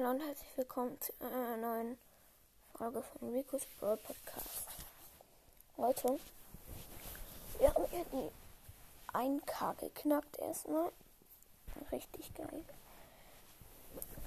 Hallo und herzlich willkommen zu einer neuen Folge von Rico's Brawl Podcast. Heute, wir haben ja die 1K geknackt erstmal. Richtig geil.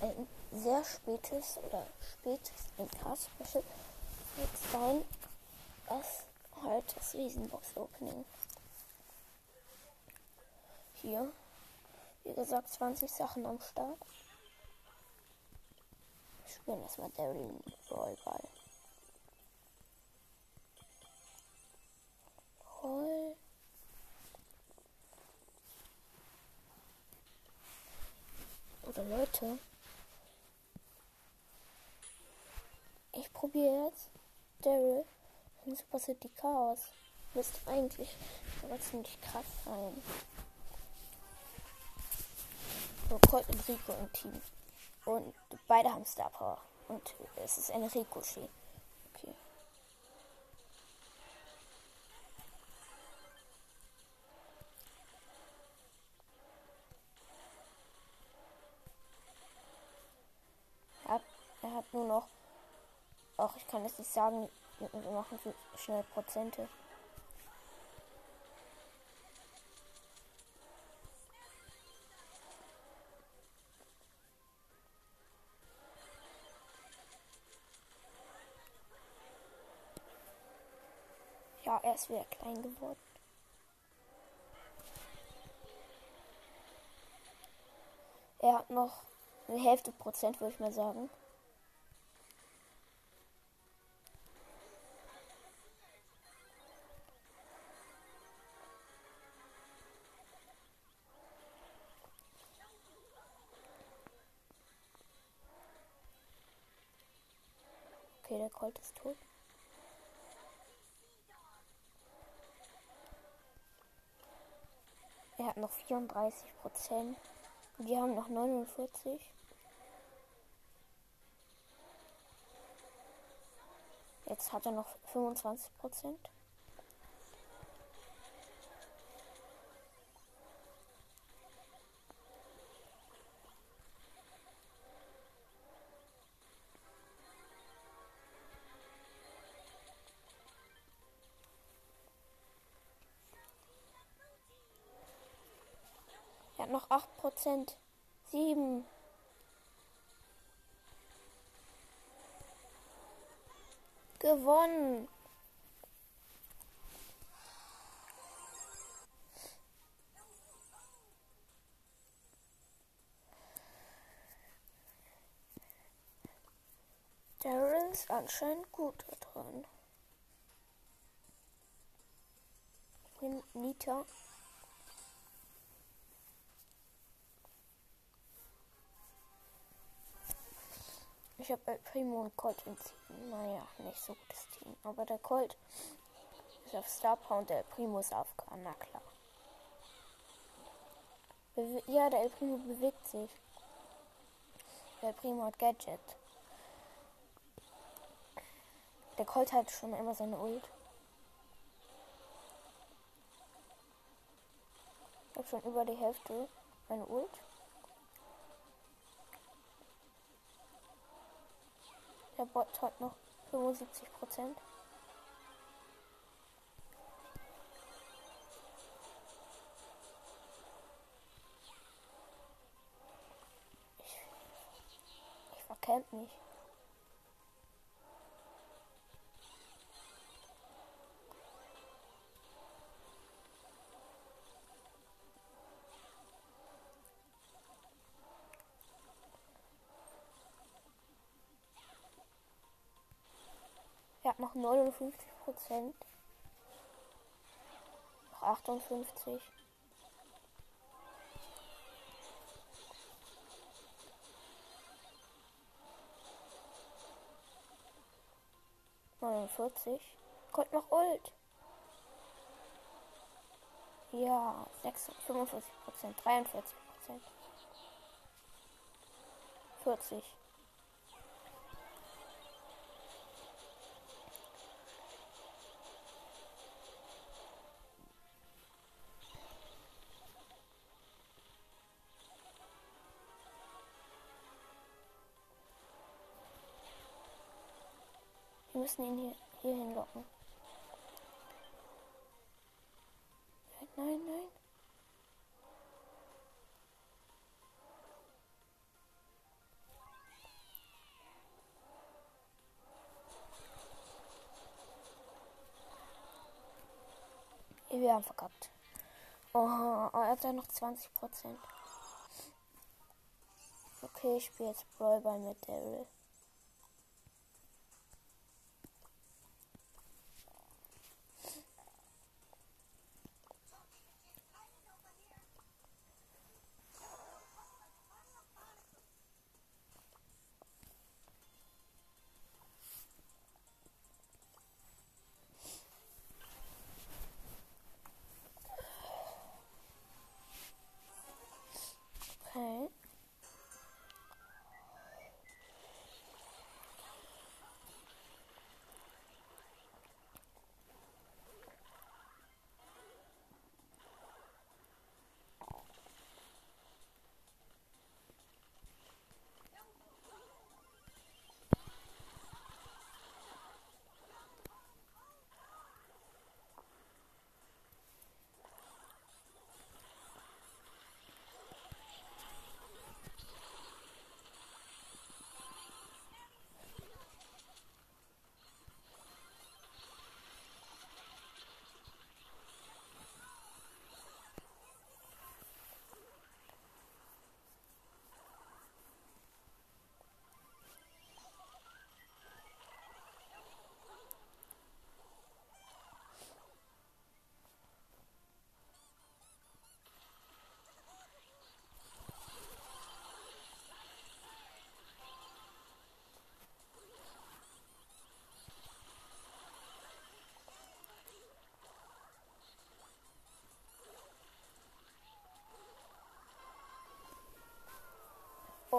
Ein sehr spätes oder spätes 1K-Special wird sein, das halt das Riesenbox-Opening. Hier, wie gesagt, 20 Sachen am Start spielen erstmal Daryl Ballball. Toll. Oder Leute. Ich probiere jetzt Daryl in Super City Chaos. Müsste eigentlich aber ziemlich krass sein. So, Colt und Rico im Team. Und beide haben Star Power. Und es ist ein Ricochet. Okay. Er hat, er hat nur noch. Auch ich kann es nicht sagen. Wir machen schnell Prozente. Er ist wieder klein geworden. Er hat noch eine Hälfte Prozent, würde ich mal sagen. Okay, der Colt ist tot. Hat noch 34 Prozent. Wir haben noch 49. Jetzt hat er noch 25 Prozent. Hat noch 8 Prozent. 7. Gewonnen. Daryl ist anscheinend gut da dran. Nita. Ich habe bei Primo und Colt Team. Naja, nicht so gutes Team. Aber der Colt ist auf Star Power und der Primo ist auf. Na klar. Bewe ja, der El Primo bewegt sich. Der Primo hat Gadget. Der Colt hat schon immer seine Ult. Ich habe schon über die Hälfte meine Ult. Der Bot hat noch 75 Prozent. Ich, ich mich. Hat noch 59 Prozent. Noch 58. Neunundvierzig. Kommt noch Ult. Ja, 6, 45 Prozent, 43 Prozent. 40. Wir müssen ihn hier, hier hinlocken. Nein, nein, nein. Wir haben verkackt. Oh, er hat ja noch 20 Prozent. Okay, ich spiele jetzt Brawlball mit Daryl.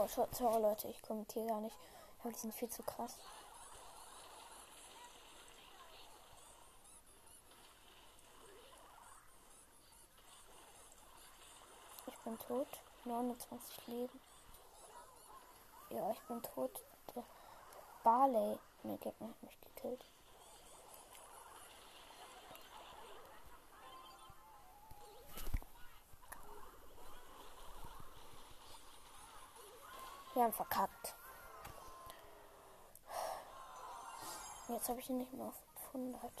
Oh, so- sorry Leute, ich kommentiere gar nicht. Aber die sind viel zu krass. Ich bin tot. 29 Leben. Ja, ich bin tot. Der Barley, mein Gegner hat mich gekillt. Wir haben verkackt. Jetzt habe ich ihn nicht mehr auf 100.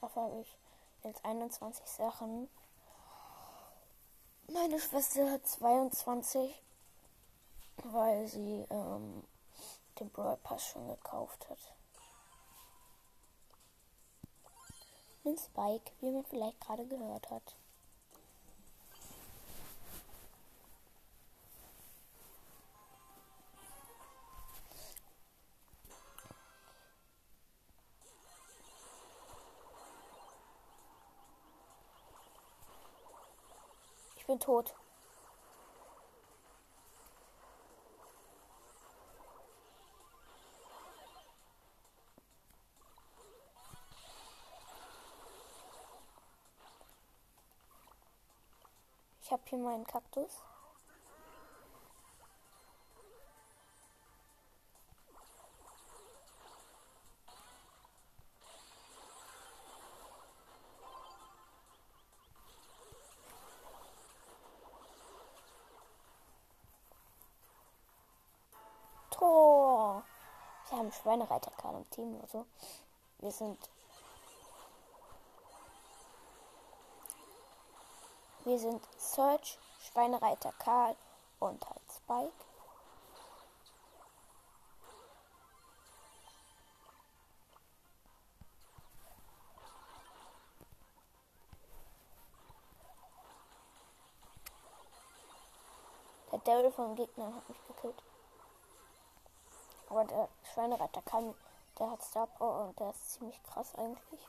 Dafür habe ich jetzt 21 Sachen. Meine Schwester hat 22, weil sie ähm, den Brawl Pass schon gekauft hat. Ein Spike, wie man vielleicht gerade gehört hat. Ich bin tot. Ich habe hier meinen Kaktus. Haben Schweinereiter Karl im Team oder so. Wir sind. Wir sind Search, Schweinereiter Karl und halt Spike. Der Daryl vom Gegner hat mich gekillt. Aber der Schweinereiter kann, der hat Star Power und der ist ziemlich krass eigentlich.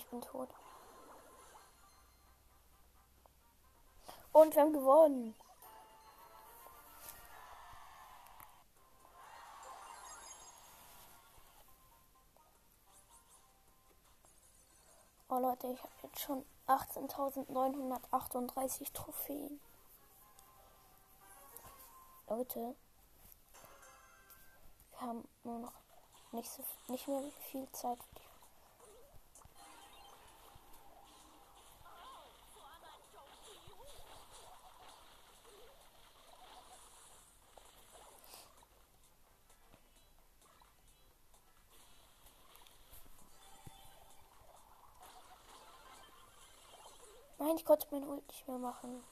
Ich bin tot. Und wir haben gewonnen. Oh Leute, ich habe jetzt schon 18.938 Trophäen. Leute, wir haben nur noch nicht, so, nicht mehr viel Zeit für die Nein, ich konnte mein Ult nicht mehr machen.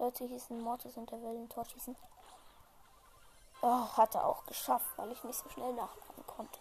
Leute, hier ist ein Mortis und der will ein Tor schießen. Oh, hat er auch geschafft, weil ich nicht so schnell nachladen konnte.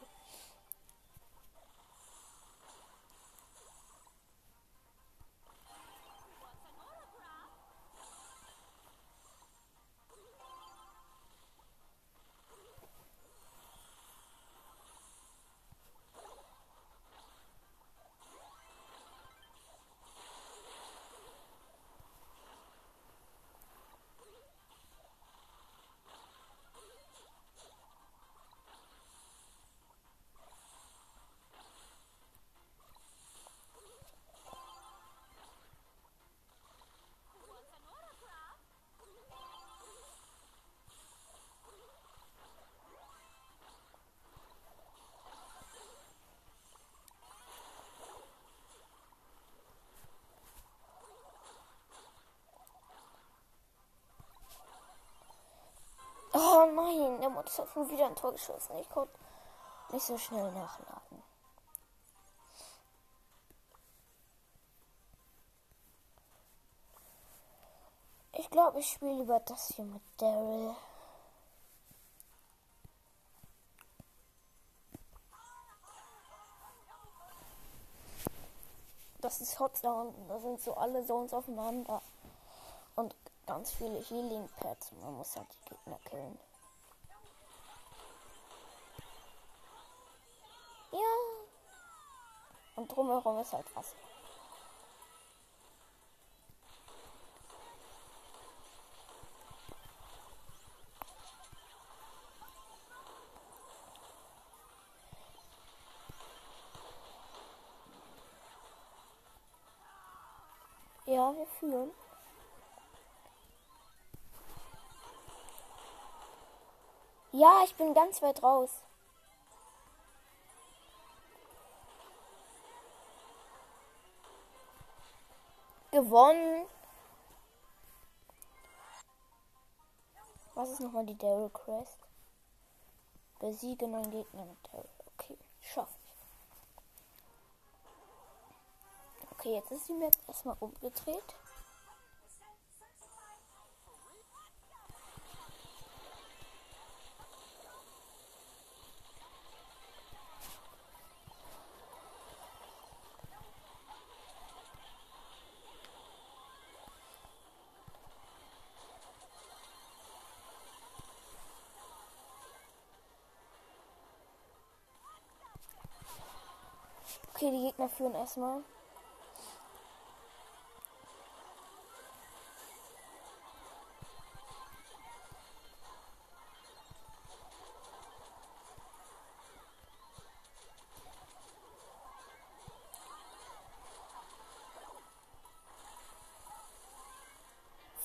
Modus hat schon wieder ein Tor geschossen. Ich konnte nicht so schnell nachladen. Ich glaube, ich spiele lieber das hier mit Daryl. Das ist Hot Zone. Da sind so alle Zones aufeinander. Und ganz viele Healing Pads. Man muss halt die Gegner killen. Ja. Und drumherum ist halt Wasser. Ja, wir führen. Ja, ich bin ganz weit raus. Gewonnen. Was ist nochmal die Daryl Quest? Besiege neuen Gegner mit Daryl. Okay, schaffe ich. Okay, jetzt ist die Map erstmal umgedreht. Okay, die Gegner führen erstmal.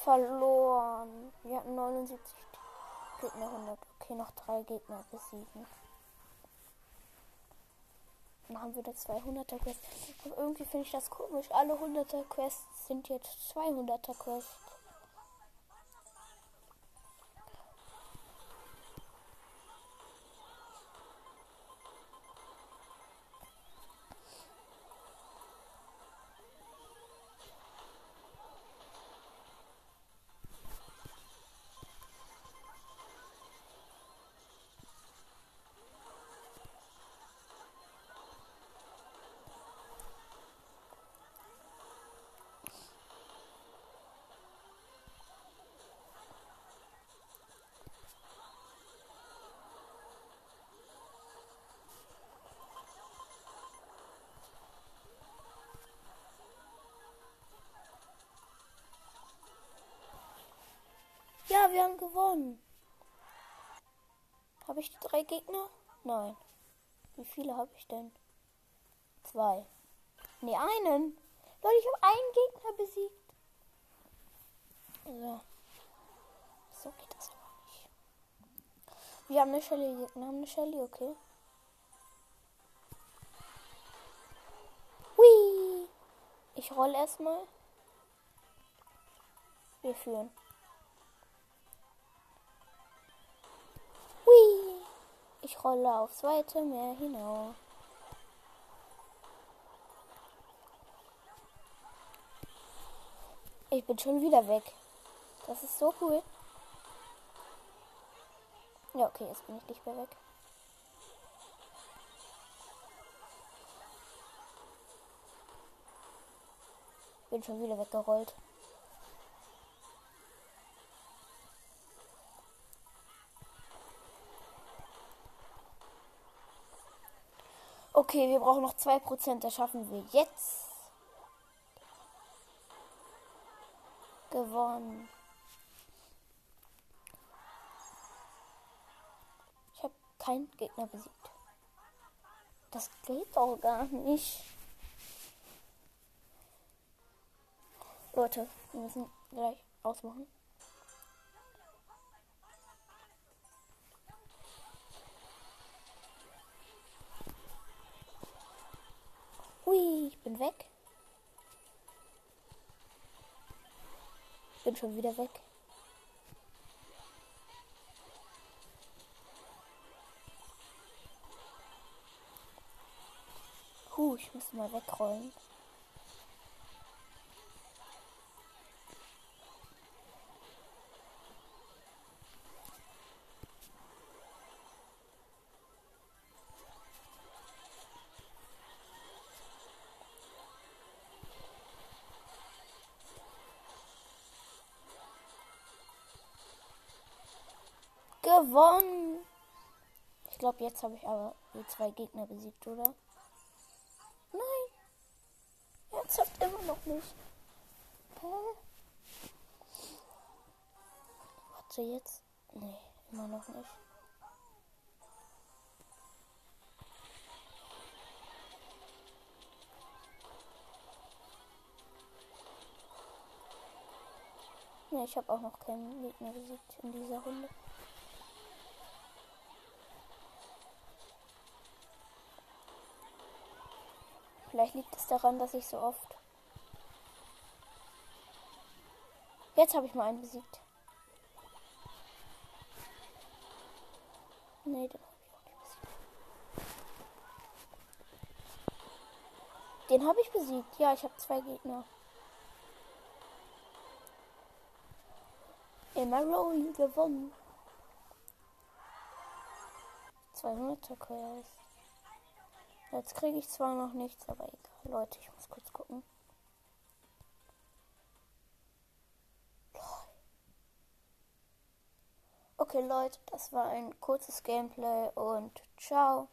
Verloren. Wir hatten 79 Gegner 100. Okay, noch drei Gegner besiegen. Wir eine 200er Quest. Aber irgendwie finde ich das komisch. Alle 100er Quests sind jetzt 200er Quests. Wir haben gewonnen. Habe ich drei Gegner? Nein. Wie viele habe ich denn? Zwei. Ne, einen. Leute, ich habe einen Gegner besiegt. So. So geht das aber nicht. Wir haben eine Shelly. Wir haben eine Shelly, okay. Hui. Ich roll erstmal. Wir führen. Ich rolle aufs weite Meer hinaus. Ich bin schon wieder weg. Das ist so cool. Ja, okay, jetzt bin ich nicht mehr weg. Bin schon wieder weggerollt. Okay, wir brauchen noch 2%. Das schaffen wir jetzt. Gewonnen. Ich habe keinen Gegner besiegt. Das geht doch gar nicht. Leute, wir müssen gleich ausmachen. Ich bin weg. Bin schon wieder weg. Huh, ich muss mal wegrollen. Gewonnen. Ich glaube, jetzt habe ich aber die zwei Gegner besiegt, oder? Nein. Ernsthaft immer noch nicht. Hä? Warte jetzt. Nee, immer noch nicht. Nee, ich habe auch noch keinen Gegner besiegt in dieser Runde. Vielleicht liegt es daran, dass ich so oft. Jetzt habe ich mal einen besiegt. Nee, den habe ich nicht besiegt. Ich besiegt. Ja, ich habe zwei Gegner. Rolling gewonnen. 200er Quest. Jetzt kriege ich zwar noch nichts, aber egal. Leute, ich muss kurz gucken. Okay, Leute, das war ein kurzes Gameplay und ciao.